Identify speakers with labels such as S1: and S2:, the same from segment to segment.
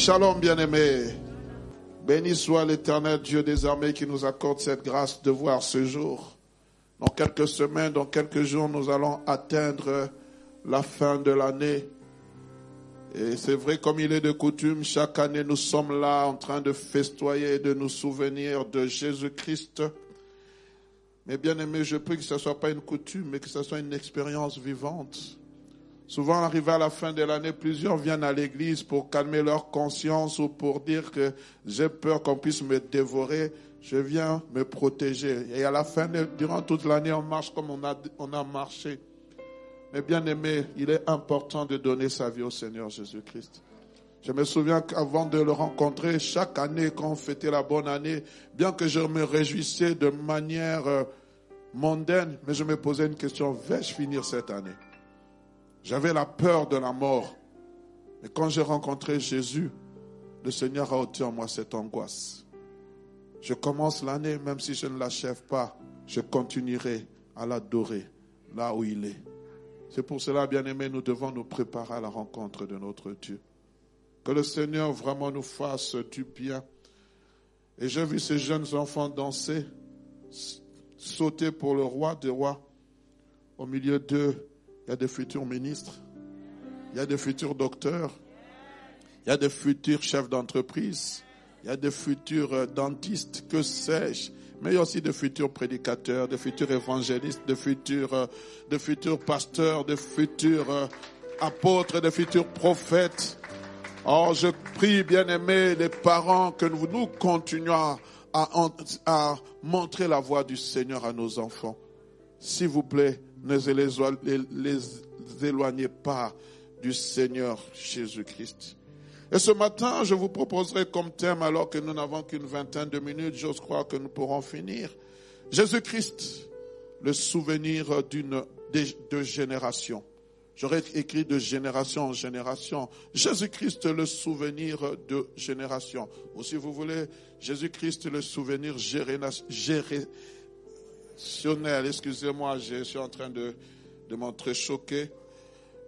S1: Shalom bien-aimés. Béni soit l'éternel Dieu des armées qui nous accorde cette grâce de voir ce jour. Dans quelques semaines, dans quelques jours, nous allons atteindre la fin de l'année. Et c'est vrai, comme il est de coutume, chaque année, nous sommes là en train de festoyer, de nous souvenir de Jésus-Christ. Mais bien aimé, je prie que ce ne soit pas une coutume, mais que ce soit une expérience vivante. Souvent, arrivé à la fin de l'année, plusieurs viennent à l'église pour calmer leur conscience ou pour dire que j'ai peur qu'on puisse me dévorer. Je viens me protéger. Et à la fin, durant toute l'année, on marche comme on a, on a marché. Mais bien aimé, il est important de donner sa vie au Seigneur Jésus-Christ. Je me souviens qu'avant de le rencontrer, chaque année, quand on fêtait la bonne année, bien que je me réjouissais de manière euh, mondaine, mais je me posais une question, vais-je finir cette année? J'avais la peur de la mort. Mais quand j'ai rencontré Jésus, le Seigneur a ôté en moi cette angoisse. Je commence l'année, même si je ne l'achève pas, je continuerai à l'adorer là où il est. C'est pour cela, bien aimé, nous devons nous préparer à la rencontre de notre Dieu. Que le Seigneur vraiment nous fasse du bien. Et j'ai vu ces jeunes enfants danser, sauter pour le roi des rois. Au milieu d'eux, il y a des futurs ministres. Il y a des futurs docteurs. Il y a des futurs chefs d'entreprise. Il y a des futurs euh, dentistes, que sais-je. Mais il y a aussi des futurs prédicateurs, des futurs évangélistes, des futurs, euh, futurs pasteurs, des futurs euh, apôtres, des futurs prophètes. Oh, je prie, bien aimés, les parents, que nous, nous continuons à, à montrer la voie du Seigneur à nos enfants. S'il vous plaît, ne les, éloignez pas du Seigneur Jésus-Christ. Et ce matin, je vous proposerai comme thème, alors que nous n'avons qu'une vingtaine de minutes, j'ose croire que nous pourrons finir, Jésus-Christ, le souvenir d'une de génération. J'aurais écrit de génération en génération. Jésus-Christ, le souvenir de génération. Ou si vous voulez, Jésus-Christ, le souvenir Excusez-moi, je suis en train de, de m'entrer choqué.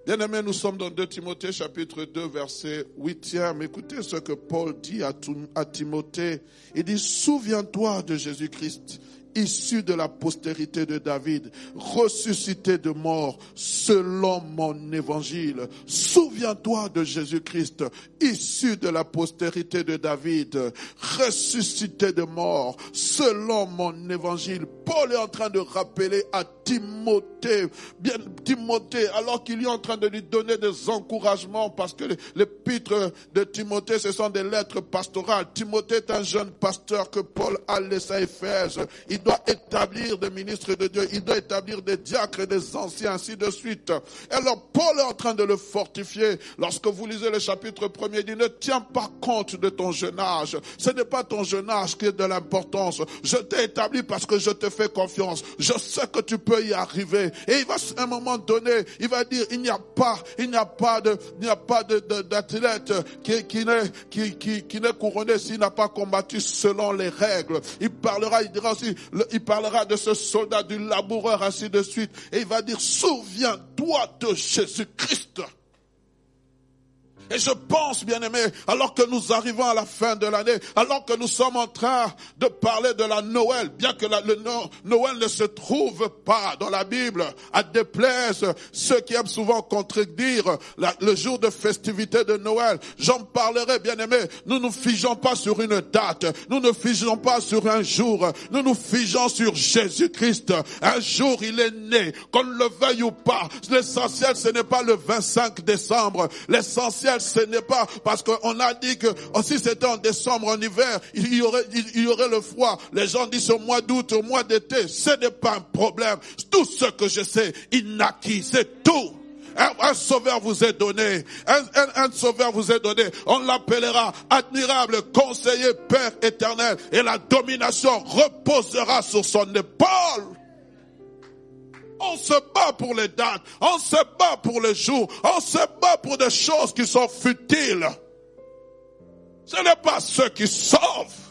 S1: Bien aimé, nous sommes dans 2 Timothée chapitre 2 verset 8e. Écoutez ce que Paul dit à, à Timothée. Il dit, souviens-toi de Jésus-Christ issu de la postérité de David, ressuscité de mort selon mon évangile. Souviens-toi de Jésus-Christ, issu de la postérité de David, ressuscité de mort selon mon évangile. Paul est en train de rappeler à Timothée, bien Timothée, alors qu'il est en train de lui donner des encouragements parce que l'épître de Timothée, ce sont des lettres pastorales. Timothée est un jeune pasteur que Paul a laissé à Éphèse. Il doit établir des ministres de Dieu, il doit établir des diacres des anciens, ainsi de suite. Alors Paul est en train de le fortifier. Lorsque vous lisez le chapitre premier, il dit, ne tiens pas compte de ton jeune âge. Ce n'est pas ton jeune âge qui est de l'importance. Je t'ai établi parce que je te fais confiance. Je sais que tu peux y arriver. Et il va, à un moment donné, il va dire, il n'y a pas, il n'y a pas de, il n'y a pas de, d'athlète qui, qui n'est, qui, qui, qui n'est couronné s'il n'a pas combattu selon les règles. Il parlera, il dira aussi, il parlera de ce soldat, du laboureur, ainsi de suite. Et il va dire, souviens-toi de Jésus-Christ. Et je pense, bien aimé, alors que nous arrivons à la fin de l'année, alors que nous sommes en train de parler de la Noël, bien que le Noël ne se trouve pas dans la Bible, à déplaise ceux qui aiment souvent contredire le jour de festivité de Noël. J'en parlerai, bien aimé. Nous ne nous figeons pas sur une date. Nous ne figeons pas sur un jour. Nous nous figeons sur Jésus-Christ. Un jour, il est né. Qu'on le veuille ou pas. L'essentiel, ce n'est pas le 25 décembre. L'essentiel, ce n'est pas parce qu'on a dit que oh, si c'était en décembre, en hiver, il y aurait, le froid. Les gens disent au mois d'août, au mois d'été. Ce n'est pas un problème. Tout ce que je sais, il naquit. C'est tout. Un, sauveur vous est donné. Un, sauveur vous est donné. On l'appellera admirable, conseiller, Père éternel. Et la domination reposera sur son épaule. On se bat pour les dates. On se bat pour les jours. On se bat pour des choses qui sont futiles. Ce n'est pas ceux qui sauvent.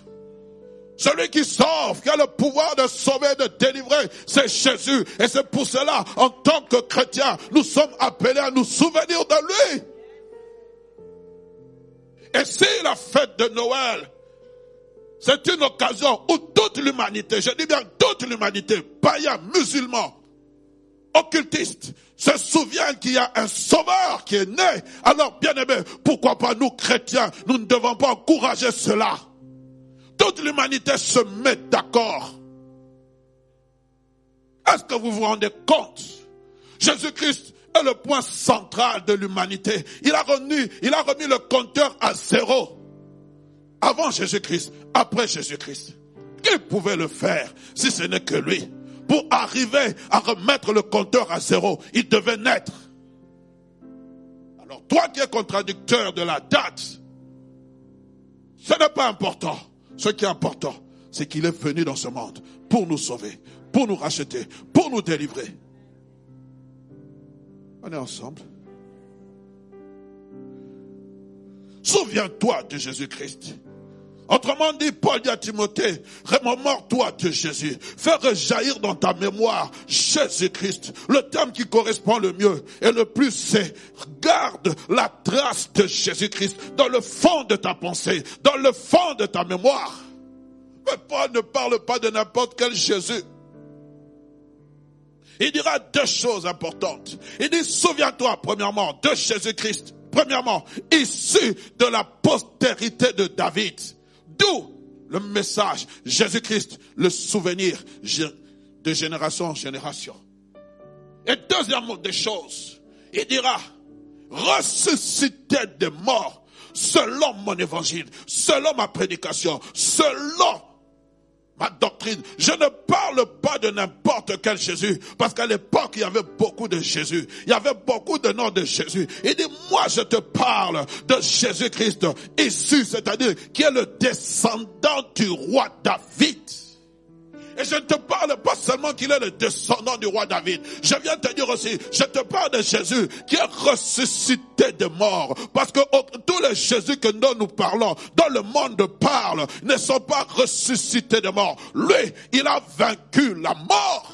S1: Celui qui sauve, qui a le pouvoir de sauver, de délivrer, c'est Jésus. Et c'est pour cela, en tant que chrétiens, nous sommes appelés à nous souvenir de lui. Et si la fête de Noël, c'est une occasion où toute l'humanité, je dis bien toute l'humanité, païens, musulmans, occultistes, se souvient qu'il y a un sauveur qui est né. Alors, bien aimé, pourquoi pas nous chrétiens, nous ne devons pas encourager cela? Toute l'humanité se met d'accord. Est-ce que vous vous rendez compte? Jésus-Christ est le point central de l'humanité. Il a il a remis le compteur à zéro. Avant Jésus-Christ, après Jésus-Christ. Qui pouvait le faire si ce n'est que lui? Pour arriver à remettre le compteur à zéro, il devait naître. Alors toi qui es contradicteur de la date, ce n'est pas important. Ce qui est important, c'est qu'il est venu dans ce monde pour nous sauver, pour nous racheter, pour nous délivrer. On est ensemble. Souviens-toi de Jésus-Christ. Autrement dit, Paul dit à Timothée, remémore-toi de Jésus. Fais rejaillir dans ta mémoire Jésus-Christ. Le terme qui correspond le mieux et le plus, c'est garde la trace de Jésus-Christ dans le fond de ta pensée, dans le fond de ta mémoire. Mais Paul ne parle pas de n'importe quel Jésus. Il dira deux choses importantes. Il dit, souviens-toi, premièrement, de Jésus-Christ. Premièrement, issu de la postérité de David. Le message Jésus-Christ, le souvenir de génération en génération. Et deuxièmement des choses, il dira, ressuscité des morts, selon mon évangile, selon ma prédication, selon ma doctrine. Je ne parle pas de n'importe quel Jésus, parce qu'à l'époque, il y avait beaucoup de Jésus. Il y avait beaucoup de noms de Jésus. Il dit, moi, je te parle de Jésus-Christ issu, c'est-à-dire qui est le descendant du roi David. Et je ne te parle pas seulement qu'il est le descendant du roi David. Je viens te dire aussi, je te parle de Jésus qui est ressuscité de mort. Parce que tous les Jésus que nous nous parlons, dans le monde parle, ne sont pas ressuscités de mort. Lui, il a vaincu la mort.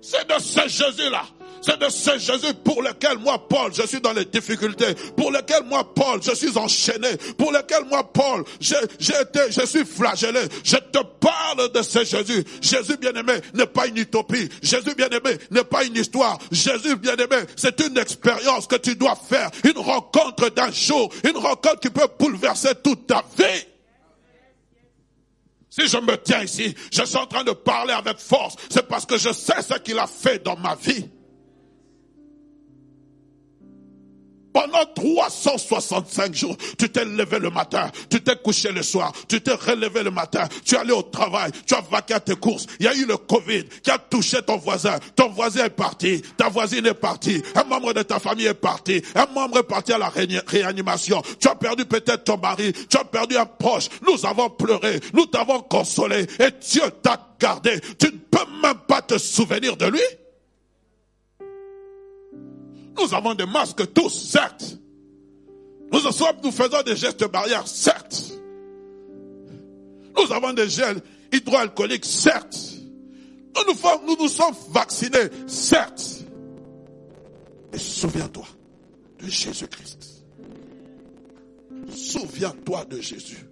S1: C'est de ce Jésus-là c'est de ce Jésus pour lequel moi, Paul, je suis dans les difficultés, pour lequel moi, Paul, je suis enchaîné, pour lequel moi, Paul, j'ai été, je suis flagellé. Je te parle de ce Jésus. Jésus bien-aimé n'est pas une utopie. Jésus bien-aimé n'est pas une histoire. Jésus bien-aimé, c'est une expérience que tu dois faire, une rencontre d'un jour, une rencontre qui peut bouleverser toute ta vie. Si je me tiens ici, je suis en train de parler avec force, c'est parce que je sais ce qu'il a fait dans ma vie. Pendant 365 jours, tu t'es levé le matin, tu t'es couché le soir, tu t'es relevé le matin, tu es allé au travail, tu as vaqué à tes courses. Il y a eu le Covid qui a touché ton voisin. Ton voisin est parti, ta voisine est partie, un membre de ta famille est parti, un membre est parti à la réanimation. Tu as perdu peut-être ton mari, tu as perdu un proche. Nous avons pleuré, nous t'avons consolé et Dieu t'a gardé. Tu ne peux même pas te souvenir de lui. Nous avons des masques tous, certes. Nous, nous faisons des gestes barrières, certes. Nous avons des gels hydroalcooliques, certes. Nous nous, nous nous sommes vaccinés, certes. Mais souviens-toi de Jésus-Christ. Souviens-toi de Jésus.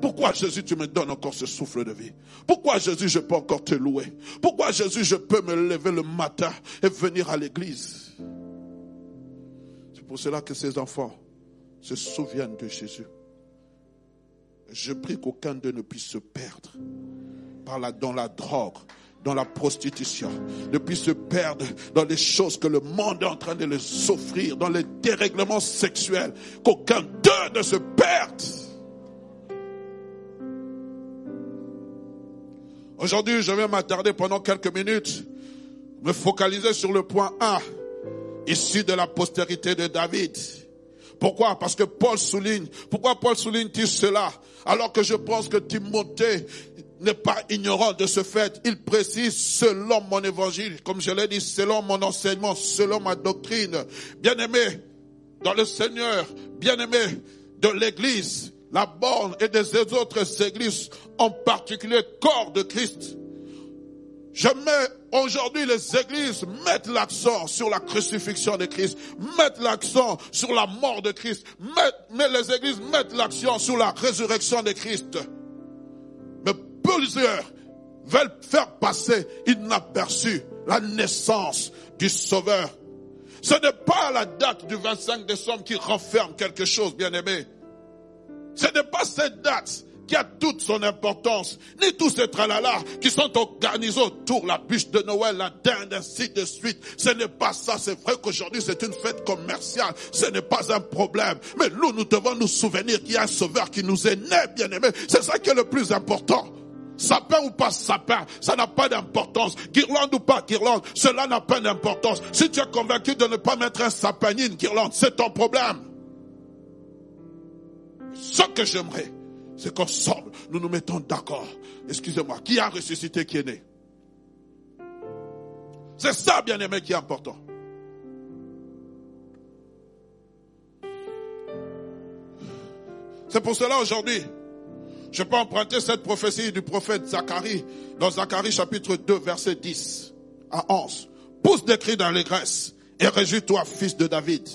S1: Pourquoi Jésus, tu me donnes encore ce souffle de vie? Pourquoi Jésus, je peux encore te louer? Pourquoi Jésus, je peux me lever le matin et venir à l'église? Pour cela que ces enfants se souviennent de Jésus. Je prie qu'aucun d'eux ne puisse se perdre par dans la drogue, dans la prostitution, ne puissent se perdre dans les choses que le monde est en train de les offrir, dans les dérèglements sexuels, qu'aucun d'eux ne se perde. Aujourd'hui, je vais m'attarder pendant quelques minutes, me focaliser sur le point 1, issu de la postérité de David. Pourquoi? Parce que Paul souligne. Pourquoi Paul souligne-t-il cela? Alors que je pense que Timothée n'est pas ignorant de ce fait. Il précise selon mon évangile, comme je l'ai dit, selon mon enseignement, selon ma doctrine. Bien-aimé dans le Seigneur, bien-aimé de l'Église, la borne et des autres églises, en particulier corps de Christ. Je mets aujourd'hui les églises mettent l'accent sur la crucifixion de Christ, mettent l'accent sur la mort de Christ, mais les églises mettent l'accent sur la résurrection de Christ. Mais plusieurs veulent faire passer inaperçu la naissance du Sauveur. Ce n'est pas la date du 25 décembre qui renferme quelque chose, bien aimé. Ce n'est pas cette date qui a toute son importance, ni tous ces tralala qui sont organisés autour, la bûche de Noël, la dinde, ainsi de suite. Ce n'est pas ça. C'est vrai qu'aujourd'hui c'est une fête commerciale. Ce n'est pas un problème. Mais nous, nous devons nous souvenir qu'il y a un sauveur qui nous est né, bien aimé. C'est ça qui est le plus important. Sapin ou pas sapin, ça n'a pas d'importance. Guirlande ou pas guirlande, cela n'a pas d'importance. Si tu es convaincu de ne pas mettre un sapin ni une guirlande, c'est ton problème. Ce que j'aimerais, c'est qu'ensemble, nous nous mettons d'accord. Excusez-moi, qui a ressuscité, qui est né? C'est ça, bien aimé, qui est important. C'est pour cela aujourd'hui, je peux emprunter cette prophétie du prophète Zacharie dans Zacharie chapitre 2 verset 10 à 11. Pousse des cris d'allégresse et réjouis-toi fils de David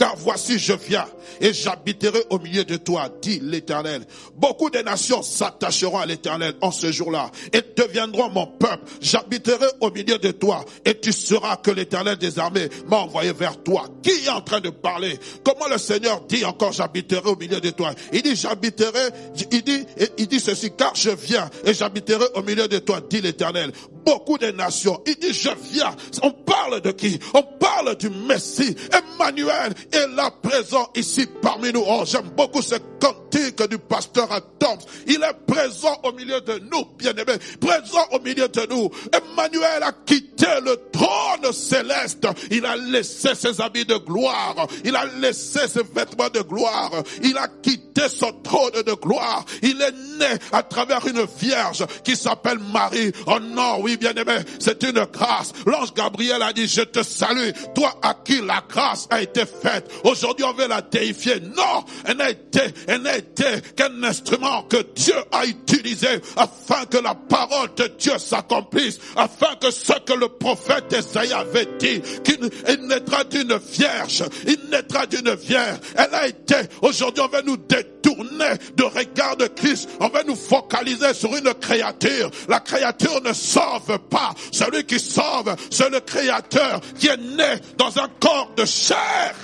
S1: car voici je viens et j'habiterai au milieu de toi, dit l'Éternel. Beaucoup de nations s'attacheront à l'Éternel en ce jour-là et deviendront mon peuple. J'habiterai au milieu de toi et tu sauras que l'Éternel des armées m'a envoyé vers toi. Qui est en train de parler? Comment le Seigneur dit encore j'habiterai au milieu de toi? Il dit j'habiterai, il dit, il dit ceci, car je viens et j'habiterai au milieu de toi, dit l'Éternel. Beaucoup de nations, il dit je viens. On parle de qui? On parle du Messie, Emmanuel est là présent ici parmi nous. Oh, j'aime beaucoup ce cantique du pasteur Adams. Il est présent au milieu de nous, bien-aimés. Présent au milieu de nous. Emmanuel a quitté le trône céleste. Il a laissé ses habits de gloire. Il a laissé ses vêtements de gloire. Il a quitté son trône de gloire. Il est né à travers une vierge qui s'appelle Marie. Oh non, oui, bien-aimé, c'est une grâce. L'ange Gabriel a dit, je te salue, toi à qui la grâce a été faite. Aujourd'hui, on veut la déifier. Non, elle n'a été, elle n'a été qu'un instrument que Dieu a utilisé afin que la parole de Dieu s'accomplisse, afin que ce que le prophète Esaïe avait dit, qu'il naîtra d'une vierge, il naîtra d'une vierge. Elle a été, aujourd'hui, on veut nous détourner de regard de Christ. On veut nous focaliser sur une créature. La créature ne pas. Celui qui sauve, c'est le créateur qui est né dans un corps de chair.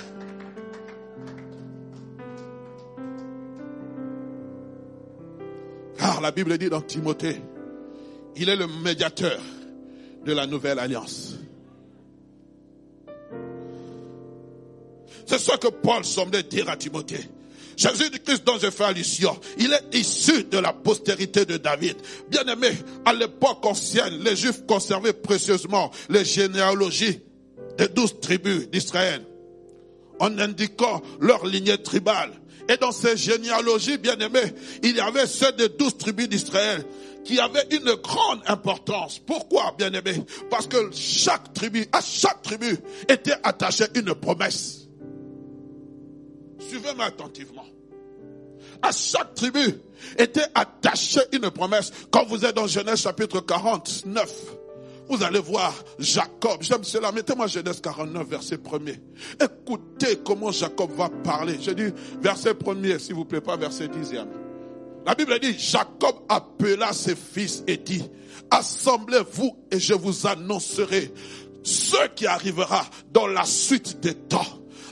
S1: Car la Bible dit dans Timothée, il est le médiateur de la nouvelle alliance. C'est ce que Paul semblait dire à Timothée. Jésus-Christ dont je fais allusion, il est issu de la postérité de David. Bien aimé, à l'époque ancienne, les Juifs conservaient précieusement les généalogies des douze tribus d'Israël en indiquant leur lignée tribale. Et dans ces généalogies, bien aimées, il y avait ceux des douze tribus d'Israël qui avaient une grande importance. Pourquoi, bien aimé Parce que chaque tribu, à chaque tribu, était attachée une promesse. Suivez-moi attentivement. À chaque tribu était attachée une promesse. Quand vous êtes dans Genèse chapitre 49, vous allez voir Jacob. J'aime cela. Mettez-moi Genèse 49, verset 1er. Écoutez comment Jacob va parler. Je dis verset 1er, s'il vous plaît, pas verset 10e. La Bible dit, Jacob appela ses fils et dit, assemblez-vous et je vous annoncerai ce qui arrivera dans la suite des temps.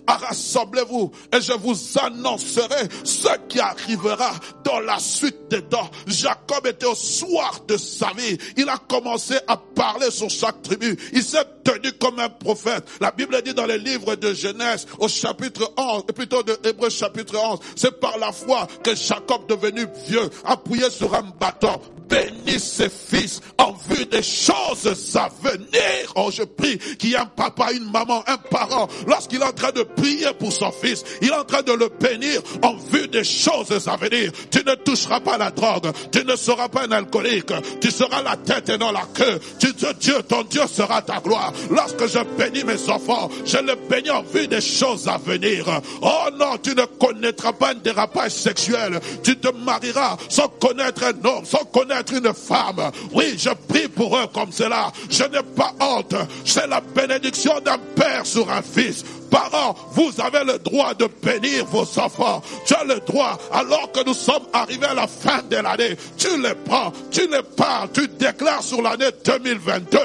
S1: Rassemblez-vous et je vous annoncerai ce qui arrivera dans la suite des temps. Jacob était au soir de sa vie. Il a commencé à parler sur chaque tribu. Il s'est tenu comme un prophète. La Bible dit dans le livre de Genèse au chapitre 11, plutôt de Hébreu chapitre 11, c'est par la foi que Jacob devenu vieux, appuyé sur un bâton, bénit ses fils en vue des choses à venir. Oh, je prie qu'il y ait un papa, une maman, un parent. Lorsqu'il est en train de prier pour son fils, il est en train de le bénir en vue des choses à venir. Tu ne toucheras pas la drogue. Tu ne seras pas un alcoolique. Tu seras la tête et non la queue. Tu, Dieu, ton Dieu sera ta gloire. Lorsque je bénis mes enfants, je les bénis en vue des choses à venir. Oh non, tu ne connaîtras pas un dérapage sexuel. Tu te marieras sans connaître un homme, sans connaître une femme. Oui, je prie pour eux comme cela. Je n'ai pas honte. C'est la bénédiction d'un père sur un fils. Parents, vous avez le droit de bénir vos enfants. Tu as le droit, alors que nous sommes arrivés à la fin de l'année, tu les prends, tu les parles, tu déclares sur l'année 2022.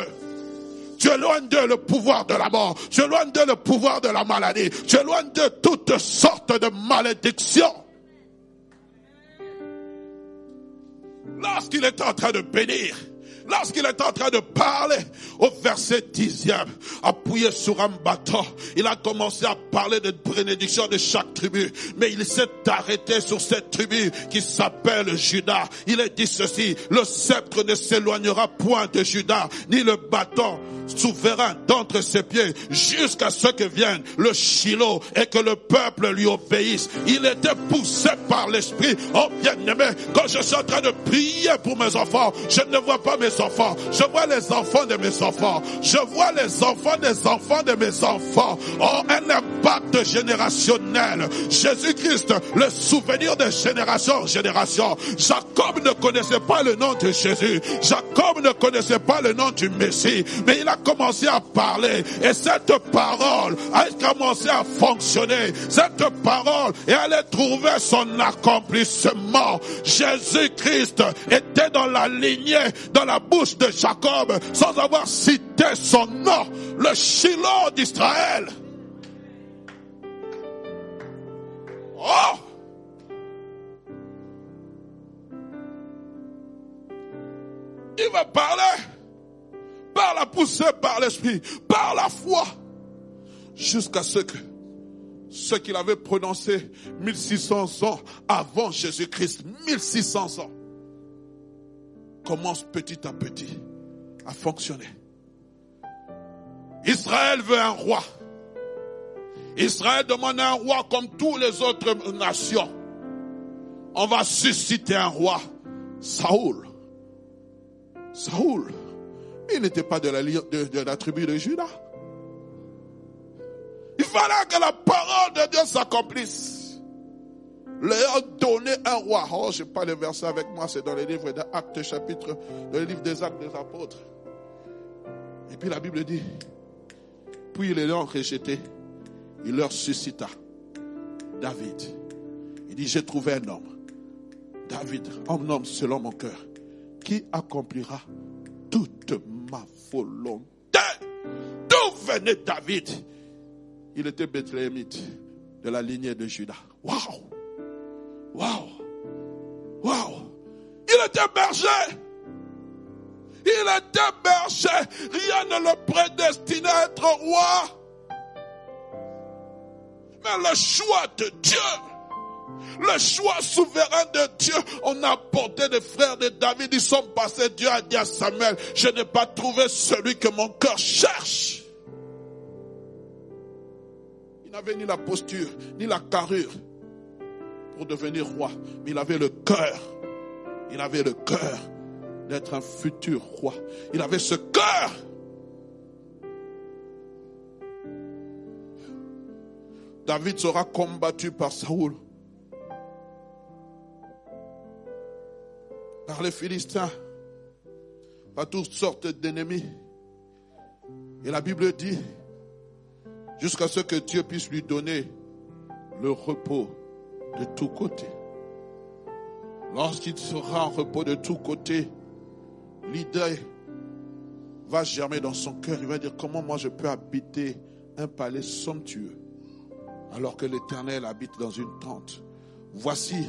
S1: Tu éloignes de le pouvoir de la mort. Tu éloignes de le pouvoir de la maladie. Tu éloignes de toutes sortes de malédictions. Lorsqu'il est en train de bénir, lorsqu'il est en train de parler au verset dixième, appuyé sur un bâton, il a commencé à parler de bénédiction de chaque tribu, mais il s'est arrêté sur cette tribu qui s'appelle Judas. Il a dit ceci, le sceptre ne s'éloignera point de Judas, ni le bâton souverain d'entre ses pieds jusqu'à ce que vienne le Shiloh et que le peuple lui obéisse. Il était poussé par l'esprit. Oh bien-aimé, quand je suis en train de prier pour mes enfants, je ne vois pas mes enfants. Je vois les enfants de mes enfants. Je vois les enfants des enfants de mes enfants. Oh, un impact générationnel. Jésus-Christ, le souvenir de génération en génération. Jacob ne connaissait pas le nom de Jésus. Jacob ne connaissait pas le nom du Messie. Mais il a commencé à parler et cette parole a commencé à fonctionner. Cette parole et allait trouver son accomplissement. Jésus-Christ était dans la lignée, dans la bouche de Jacob, sans avoir cité son nom, le Shiloh d'Israël. Oh! Il va parler par la poussée par l'esprit, par la foi, jusqu'à ce que ce qu'il avait prononcé 1600 ans avant Jésus-Christ, 1600 ans, commence petit à petit à fonctionner. Israël veut un roi. Israël demande un roi comme toutes les autres nations. On va susciter un roi. Saoul. Saoul il n'était pas de la, de, la tribu de Judas. Il fallait que la parole de Dieu s'accomplisse. Leur donner un roi. Oh, je n'ai pas le verset avec moi, c'est dans les livres d'Actes, chapitre, dans le livre des Actes des Apôtres. Et puis la Bible dit, puis les ont rejeté, il leur suscita David. Il dit, j'ai trouvé un homme, David, un homme selon mon cœur, qui accomplira toute ma volonté. D'où venait David? Il était Bethléemite, de la lignée de Judas. Waouh Waouh Waouh Il était berger il était berger. Rien ne le prédestinait à être roi. Mais le choix de Dieu le choix souverain de Dieu. On a porté des frères de David, ils sont passés. Dieu a dit à Samuel, je n'ai pas trouvé celui que mon cœur cherche. Il n'avait ni la posture, ni la carrure devenir roi, mais il avait le cœur. Il avait le cœur d'être un futur roi. Il avait ce cœur. David sera combattu par Saoul. par les Philistins, par toutes sortes d'ennemis. Et la Bible dit, jusqu'à ce que Dieu puisse lui donner le repos de tous côtés. Lorsqu'il sera en repos de tous côtés, l'idée va germer dans son cœur. Il va dire comment moi je peux habiter un palais somptueux alors que l'Éternel habite dans une tente? Voici,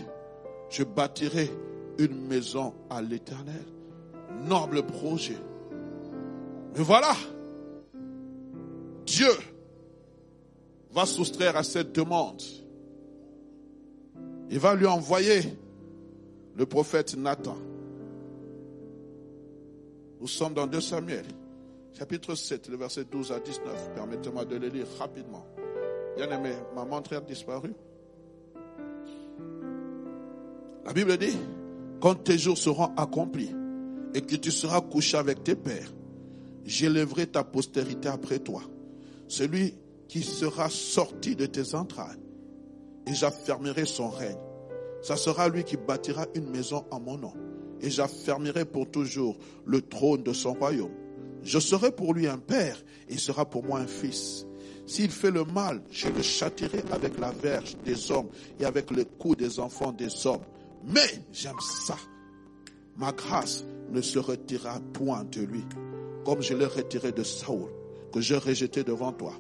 S1: je bâtirai une maison à l'Éternel. Noble projet. Mais voilà, Dieu va soustraire à cette demande. Il va lui envoyer le prophète Nathan. Nous sommes dans 2 Samuel, chapitre 7, le verset 12 à 19. Permettez-moi de le lire rapidement. Bien aimé, ma montre a disparu. La Bible dit, quand tes jours seront accomplis et que tu seras couché avec tes pères, j'élèverai ta postérité après toi, celui qui sera sorti de tes entrailles, et j'affermirai son règne. Ça sera lui qui bâtira une maison en mon nom, et j'affermirai pour toujours le trône de son royaume. Je serai pour lui un père, et il sera pour moi un fils. S'il fait le mal, je le châtirai avec la verge des hommes et avec le coup des enfants des hommes. Mais j'aime ça. Ma grâce ne se retirera point de lui, comme je l'ai retiré de Saoul, que j'ai rejeté devant toi.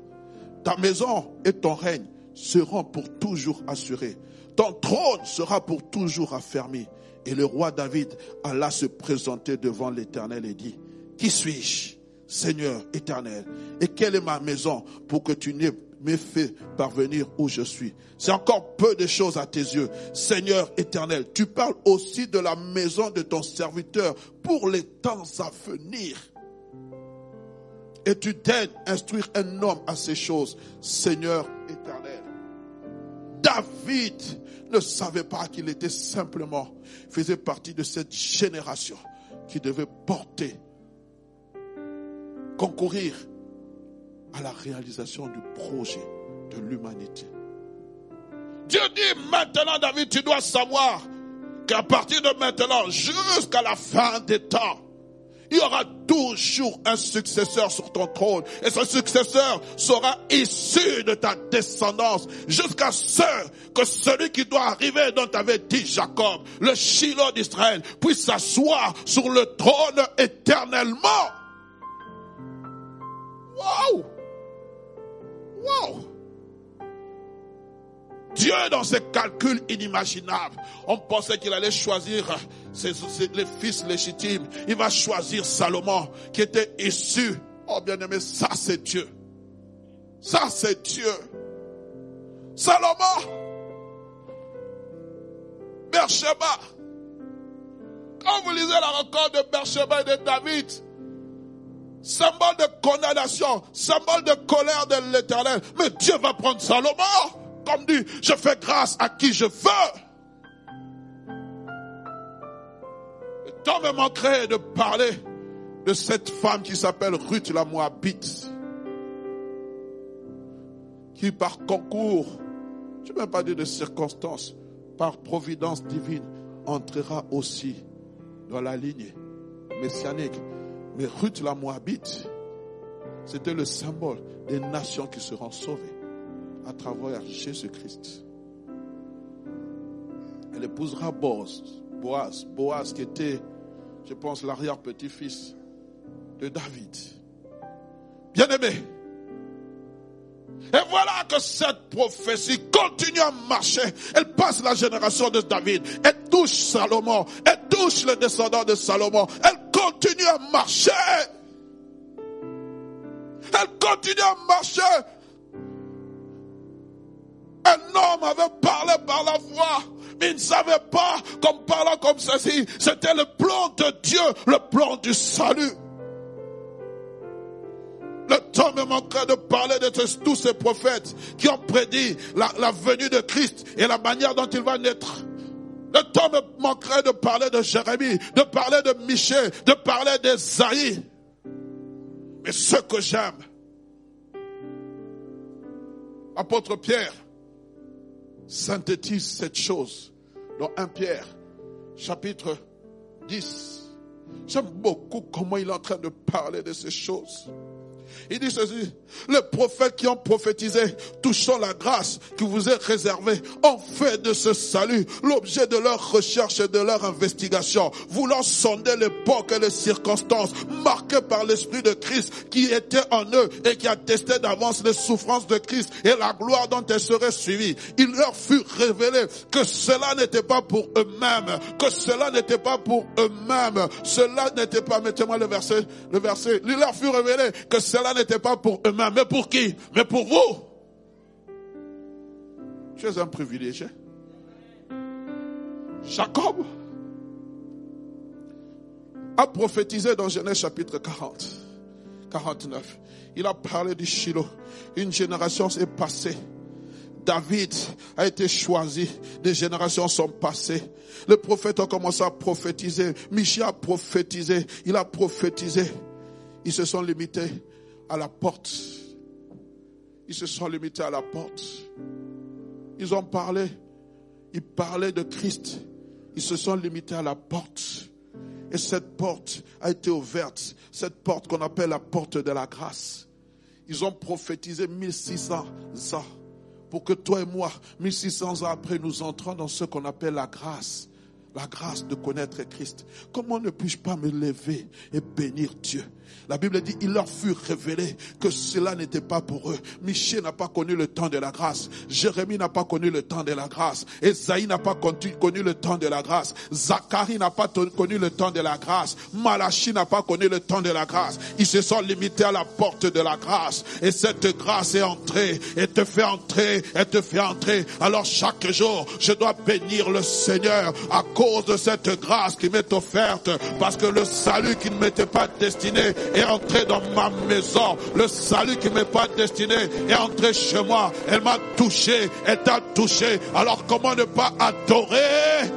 S1: Ta maison et ton règne seront pour toujours assurés. Ton trône sera pour toujours affermi. Et le roi David alla se présenter devant l'Éternel et dit, Qui suis-je, Seigneur éternel? Et quelle est ma maison pour que tu n'aies me fait parvenir où je suis? C'est encore peu de choses à tes yeux. Seigneur éternel, tu parles aussi de la maison de ton serviteur pour les temps à venir. Et tu t'aides instruire un homme à ces choses, Seigneur. David ne savait pas qu'il était simplement, faisait partie de cette génération qui devait porter, concourir à la réalisation du projet de l'humanité. Dieu dit maintenant, David, tu dois savoir qu'à partir de maintenant, jusqu'à la fin des temps, il y aura toujours un successeur sur ton trône. Et ce successeur sera issu de ta descendance jusqu'à ce que celui qui doit arriver dont avait dit Jacob, le Shiloh d'Israël, puisse s'asseoir sur le trône éternellement. Wow! Wow! Dieu, dans ses calculs inimaginables, on pensait qu'il allait choisir ses, les fils légitimes. Il va choisir Salomon, qui était issu. Oh bien aimé, ça c'est Dieu. Ça c'est Dieu. Salomon, Bersheba. Quand vous lisez la rencontre de Bersheba et de David, symbole de condamnation, symbole de colère de l'éternel. Mais Dieu va prendre Salomon. Comme dit, je fais grâce à qui je veux. Le temps me manquerait de parler de cette femme qui s'appelle Ruth la Moabite. Qui par concours, je ne vais même pas dire de circonstances, par providence divine, entrera aussi dans la lignée messianique. Mais Ruth la Moabite, c'était le symbole des nations qui seront sauvées à travers Jésus-Christ. Elle épousera Boaz, Boaz, Boaz qui était, je pense, l'arrière-petit-fils de David. Bien-aimé. Et voilà que cette prophétie continue à marcher. Elle passe la génération de David. Elle touche Salomon. Elle touche les descendants de Salomon. Elle continue à marcher. Elle continue à marcher un homme avait parlé par la voix, mais il ne savait pas qu'en parlant comme ceci, c'était le plan de Dieu, le plan du salut. Le temps me manquerait de parler de tous ces prophètes qui ont prédit la, la venue de Christ et la manière dont il va naître. Le temps me manquerait de parler de Jérémie, de parler de Michel, de parler d'Esaïe. Mais ce que j'aime, apôtre Pierre, synthétise cette chose dans 1 Pierre, chapitre 10. J'aime beaucoup comment il est en train de parler de ces choses. Il dit ceci, les prophètes qui ont prophétisé touchant la grâce qui vous est réservée ont fait de ce salut l'objet de leur recherche et de leur investigation, voulant sonder l'époque et les circonstances marquées par l'Esprit de Christ qui était en eux et qui attestait d'avance les souffrances de Christ et la gloire dont elles seraient suivies. Il leur fut révélé que cela n'était pas pour eux-mêmes, que cela n'était pas pour eux-mêmes, cela n'était pas, mettez-moi le verset, le verset, il leur fut révélé que cela n'était pas pour eux-mêmes, mais pour qui? Mais pour vous. Tu es un privilégié. Jacob a prophétisé dans Genèse chapitre 40, 49. Il a parlé du Shiloh. Une génération s'est passée. David a été choisi. Des générations sont passées. Le prophète a commencé à prophétiser. Michel a prophétisé. Il a prophétisé. Ils se sont limités à la porte. Ils se sont limités à la porte. Ils ont parlé. Ils parlaient de Christ. Ils se sont limités à la porte. Et cette porte a été ouverte. Cette porte qu'on appelle la porte de la grâce. Ils ont prophétisé 1600 ans pour que toi et moi, 1600 ans après, nous entrons dans ce qu'on appelle la grâce la grâce de connaître Christ. Comment ne puis-je pas me lever et bénir Dieu? La Bible dit, il leur fut révélé que cela n'était pas pour eux. Michel n'a pas connu le temps de la grâce. Jérémie n'a pas connu le temps de la grâce. Esaïe n'a pas connu le temps de la grâce. Zacharie n'a pas connu le temps de la grâce. Malachi n'a pas connu le temps de la grâce. Ils se sont limités à la porte de la grâce. Et cette grâce est entrée et te fait entrer et te fait entrer. Alors chaque jour, je dois bénir le Seigneur à cause de cette grâce qui m'est offerte, parce que le salut qui ne m'était pas destiné est entré dans ma maison. Le salut qui m'est pas destiné est entré chez moi. Elle m'a touché, elle t'a touché. Alors comment ne pas adorer?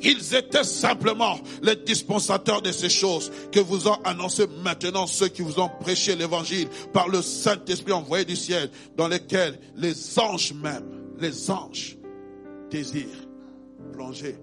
S1: Ils étaient simplement les dispensateurs de ces choses que vous ont annoncé maintenant ceux qui vous ont prêché l'évangile par le Saint-Esprit envoyé du ciel, dans lesquels les anges même, les anges désirent plonger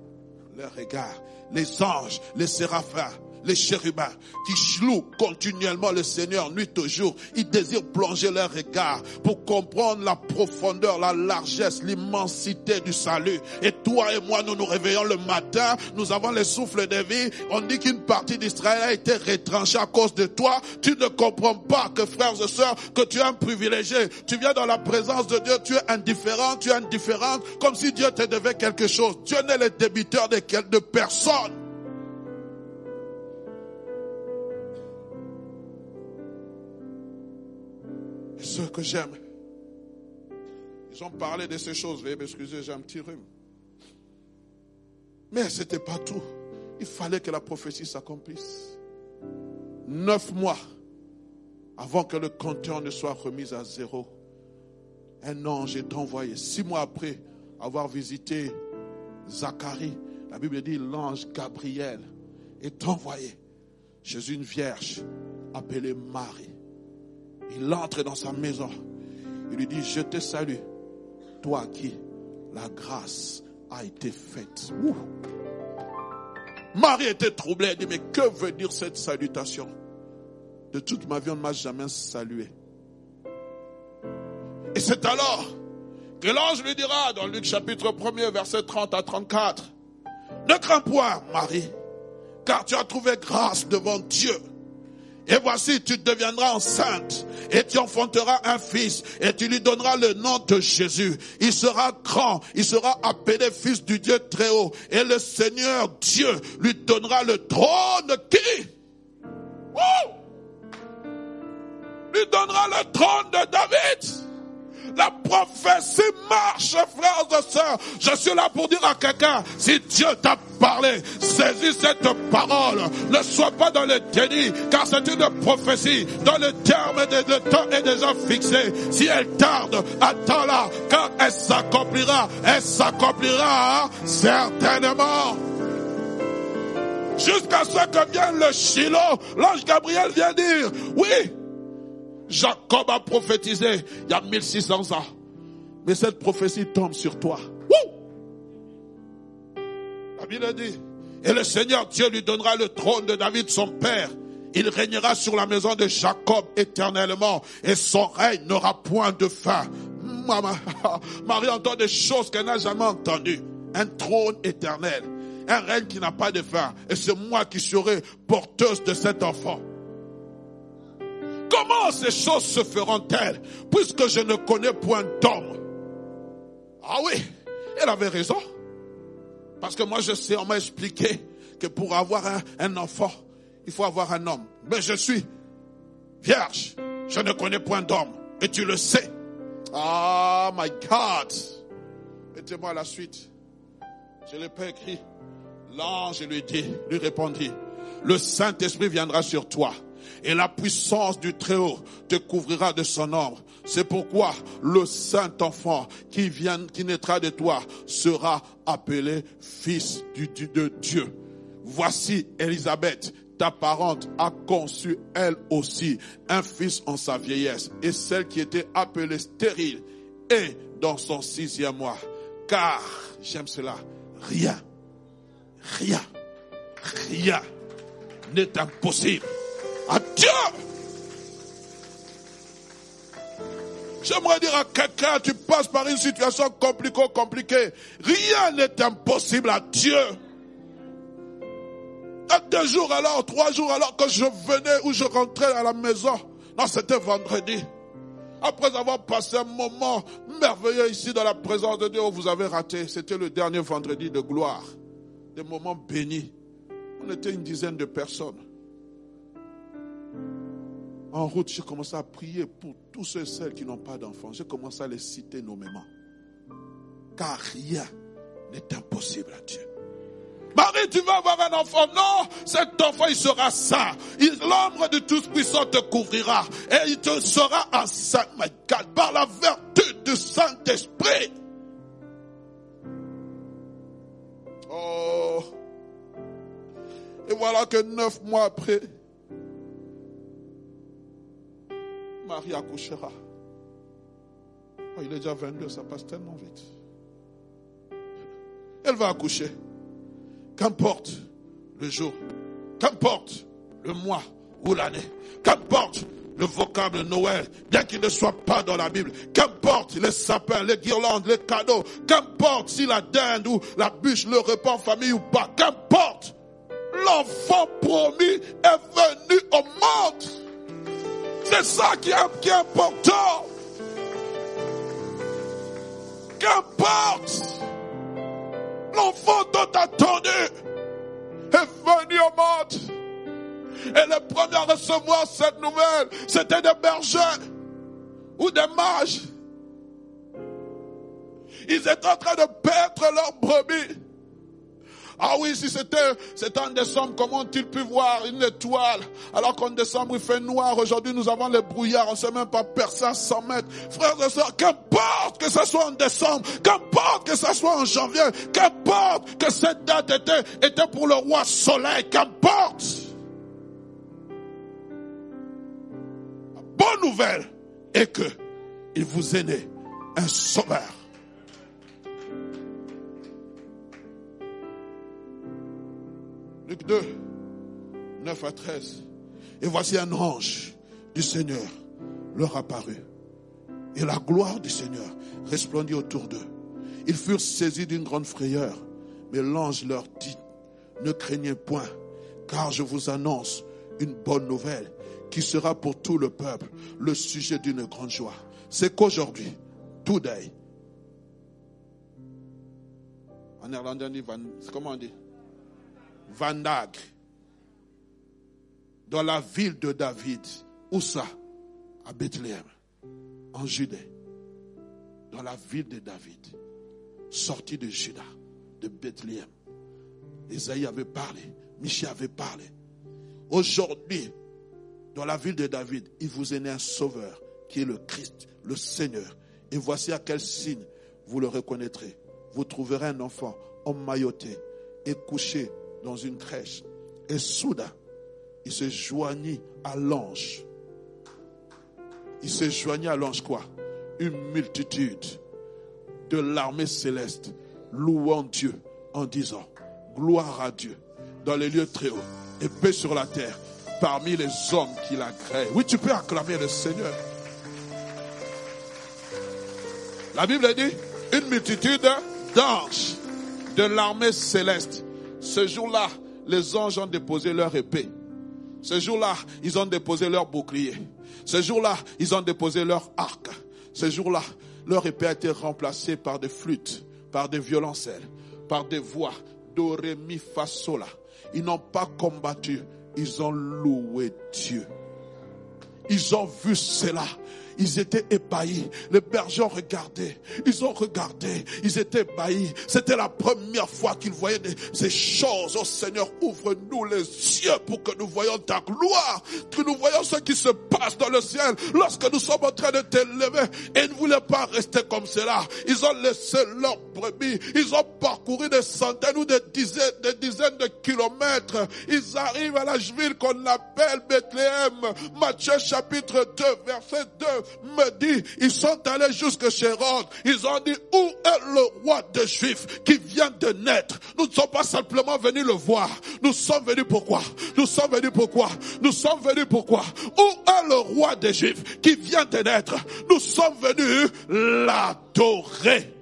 S1: leur regard. Les anges, les séraphins, les chérubins qui chlouent continuellement le Seigneur nuit au jour. Ils désirent plonger leur regard pour comprendre la profondeur, la largesse, l'immensité du salut. Et toi et moi, nous nous réveillons le matin, nous avons les souffles de vie. On dit qu'une partie d'Israël a été retranchée à cause de toi. Tu ne comprends pas que frères et sœurs, que tu es un privilégié. Tu viens dans la présence de Dieu, tu es indifférent, tu es indifférente, comme si Dieu te devait quelque chose. Dieu n'est le débiteur de, de personne. Ce que j'aime. Ils ont parlé de ces choses. Veuillez m'excuser, j'ai un petit rhume. Mais ce n'était pas tout. Il fallait que la prophétie s'accomplisse. Neuf mois avant que le compteur ne soit remis à zéro, un ange est envoyé. Six mois après avoir visité Zacharie, la Bible dit l'ange Gabriel est envoyé chez une vierge appelée Marie. Il entre dans sa maison. Il lui dit, je te salue, toi qui la grâce a été faite. Marie était troublée. Elle dit, mais que veut dire cette salutation? De toute ma vie, on ne m'a jamais salué. Et c'est alors que l'ange lui dira dans Luc chapitre 1er, verset 30 à 34, ne crains point, Marie, car tu as trouvé grâce devant Dieu. Et voici, tu deviendras enceinte et tu enfanteras un fils et tu lui donneras le nom de Jésus. Il sera grand, il sera appelé fils du Dieu très haut et le Seigneur Dieu lui donnera le trône qui? Lui donnera le trône de David. La prophétie marche, frères et sœurs. Je suis là pour dire à quelqu'un, si Dieu t'a parlé, saisis cette parole. Ne sois pas dans le déni, car c'est une prophétie dont le terme de le temps est déjà fixé. Si elle tarde, attends-la, car elle s'accomplira. Elle s'accomplira certainement jusqu'à ce que vienne le Shiloh. L'ange Gabriel vient dire, oui, Jacob a prophétisé il y a 1600 ans. Mais cette prophétie tombe sur toi. La Bible dit, Et le Seigneur Dieu lui donnera le trône de David, son père. Il régnera sur la maison de Jacob éternellement et son règne n'aura point de fin. Marie entend des choses qu'elle n'a jamais entendues. Un trône éternel. Un règne qui n'a pas de fin. Et c'est moi qui serai porteuse de cet enfant. Comment ces choses se feront-elles puisque je ne connais point d'homme? Ah oui, elle avait raison. Parce que moi je sais, on m'a expliqué que pour avoir un, enfant, il faut avoir un homme. Mais je suis vierge. Je ne connais point d'homme. Et tu le sais. Ah, my God. Mettez-moi la suite. Je l'ai pas écrit. L'ange lui dit, lui répondit, le Saint-Esprit viendra sur toi et la puissance du Très-Haut te couvrira de son ombre. C'est pourquoi le Saint enfant qui vient, qui naîtra de toi sera appelé fils du, de Dieu. Voici Élisabeth, ta parente a conçu elle aussi un fils en sa vieillesse, et celle qui était appelée stérile est dans son sixième mois. Car, j'aime cela, rien, rien, rien n'est impossible à Dieu. J'aimerais dire à quelqu'un, tu passes par une situation compliquée, compliquée. Rien n'est impossible à Dieu deux jours alors, trois jours alors que je venais ou je rentrais à la maison. Non, c'était vendredi. Après avoir passé un moment merveilleux ici dans la présence de Dieu, vous avez raté. C'était le dernier vendredi de gloire. Des moments bénis. On était une dizaine de personnes. En route, j'ai commencé à prier pour tous ceux et celles qui n'ont pas d'enfants. J'ai commencé à les citer nommément. Car rien n'est impossible à Dieu. Marie, tu vas avoir un enfant. Non, cet enfant, il sera saint. L'ombre de tout puissant te couvrira. Et il te sera un saint, par la vertu du Saint-Esprit. Oh. Et voilà que neuf mois après, Marie accouchera. Oh, il est déjà 22, ça passe tellement vite. Elle va accoucher. Qu'importe le jour, qu'importe le mois ou l'année, qu'importe le vocable Noël, bien qu'il ne soit pas dans la Bible, qu'importe les sapins, les guirlandes, les cadeaux, qu'importe si la dinde ou la bûche, le repas en famille ou pas, qu'importe, l'enfant promis est venu au monde. C'est ça qui est, important. Qu'importe l'enfant tant attendu est venu au monde. Et les premiers à recevoir cette nouvelle, c'était des bergers ou des mages. Ils étaient en train de perdre leurs brebis. Ah oui, si c'était, c'était en décembre, comment ont-ils pu voir une étoile alors qu'en décembre il fait noir? Aujourd'hui nous avons les brouillards, on ne sait même pas percer à 100 mètres. Frères et sœurs, qu'importe que ce soit en décembre, qu'importe que ce soit en janvier, qu'importe que cette date était, était pour le roi soleil, qu'importe. Bonne nouvelle est que il vous est né un sauveur. Luc 2, 9 à 13. Et voici un ange du Seigneur leur apparut. Et la gloire du Seigneur resplendit autour d'eux. Ils furent saisis d'une grande frayeur. Mais l'ange leur dit, ne craignez point, car je vous annonce une bonne nouvelle qui sera pour tout le peuple le sujet d'une grande joie. C'est qu'aujourd'hui, today, en néerlandais, comment on dit? Vandag, dans la ville de David. Où ça? À Bethléem, en Judée. Dans la ville de David, sorti de Juda, de Bethléem. Esaïe avait parlé, Michel avait parlé. Aujourd'hui, dans la ville de David, il vous est né un sauveur qui est le Christ, le Seigneur. Et voici à quel signe vous le reconnaîtrez. Vous trouverez un enfant emmailloté et couché dans une crèche. Et soudain, il se joignit à l'ange. Il se joignit à l'ange quoi? Une multitude de l'armée céleste louant Dieu en disant Gloire à Dieu dans les lieux très hauts et paix sur la terre parmi les hommes qu'il a créés. Oui, tu peux acclamer le Seigneur. La Bible dit, une multitude d'anges de l'armée céleste. Ce jour-là, les anges ont déposé leur épée. Ce jour-là, ils ont déposé leur bouclier. Ce jour-là, ils ont déposé leur arc. Ce jour-là, leur épée a été remplacée par des flûtes, par des violoncelles, par des voix, do, ré, mi, fa, sol. Ils n'ont pas combattu, ils ont loué Dieu. Ils ont vu cela. Ils étaient ébahis. Les bergers ont regardé. Ils ont regardé. Ils étaient ébahis. C'était la première fois qu'ils voyaient ces choses. Oh Seigneur, ouvre-nous les yeux pour que nous voyons ta gloire. Que nous voyons ce qui se passe dans le ciel lorsque nous sommes en train de t'élever. Et ils ne voulaient pas rester comme cela. Ils ont laissé leur brebis. Ils ont parcouru des centaines ou des dizaines, des dizaines de kilomètres. Ils arrivent à la ville qu'on appelle Bethléem. Matthieu chapitre 2, verset 2 me dit, ils sont allés jusque chez Rhodes. Ils ont dit, où est le roi des Juifs qui vient de naître? Nous ne sommes pas simplement venus le voir. Nous sommes venus pourquoi? Nous sommes venus pourquoi? Nous sommes venus pourquoi? Où est le roi des Juifs qui vient de naître? Nous sommes venus l'adorer.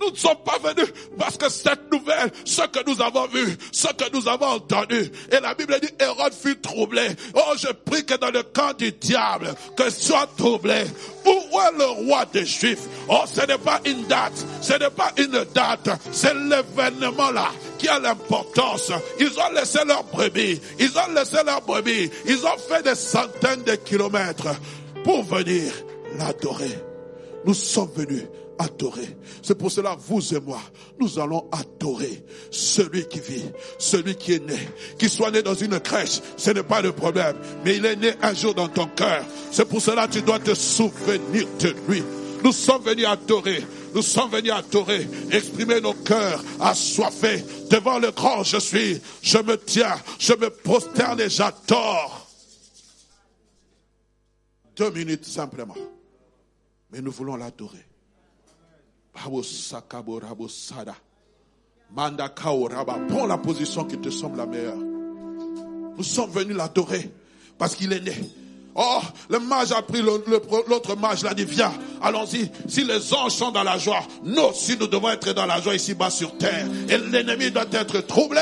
S1: Nous ne sommes pas venus parce que cette nouvelle, ce que nous avons vu, ce que nous avons entendu, et la Bible dit, Hérode fut troublé. Oh, je prie que dans le camp du diable, que soit troublé. Où est le roi des Juifs? Oh, ce n'est pas une date, ce n'est pas une date, c'est l'événement là qui a l'importance. Ils ont laissé leur brebis, ils ont laissé leur brebis, ils ont fait des centaines de kilomètres pour venir l'adorer. Nous sommes venus adorer. C'est pour cela, vous et moi, nous allons adorer celui qui vit, celui qui est né. Qu'il soit né dans une crèche, ce n'est pas le problème. Mais il est né un jour dans ton cœur. C'est pour cela tu dois te souvenir de lui. Nous sommes venus adorer. Nous sommes venus adorer, exprimer nos cœurs assoiffés devant le grand je suis. Je me tiens, je me prosterne et j'adore. Deux minutes simplement. Mais nous voulons l'adorer. Prends la position qui te semble la meilleure. Nous sommes venus l'adorer parce qu'il est né. Oh, le mage a pris l'autre mage, l'a dit, viens, allons-y. Si les anges sont dans la joie, nous aussi nous devons être dans la joie ici-bas sur terre. Et l'ennemi doit être troublé.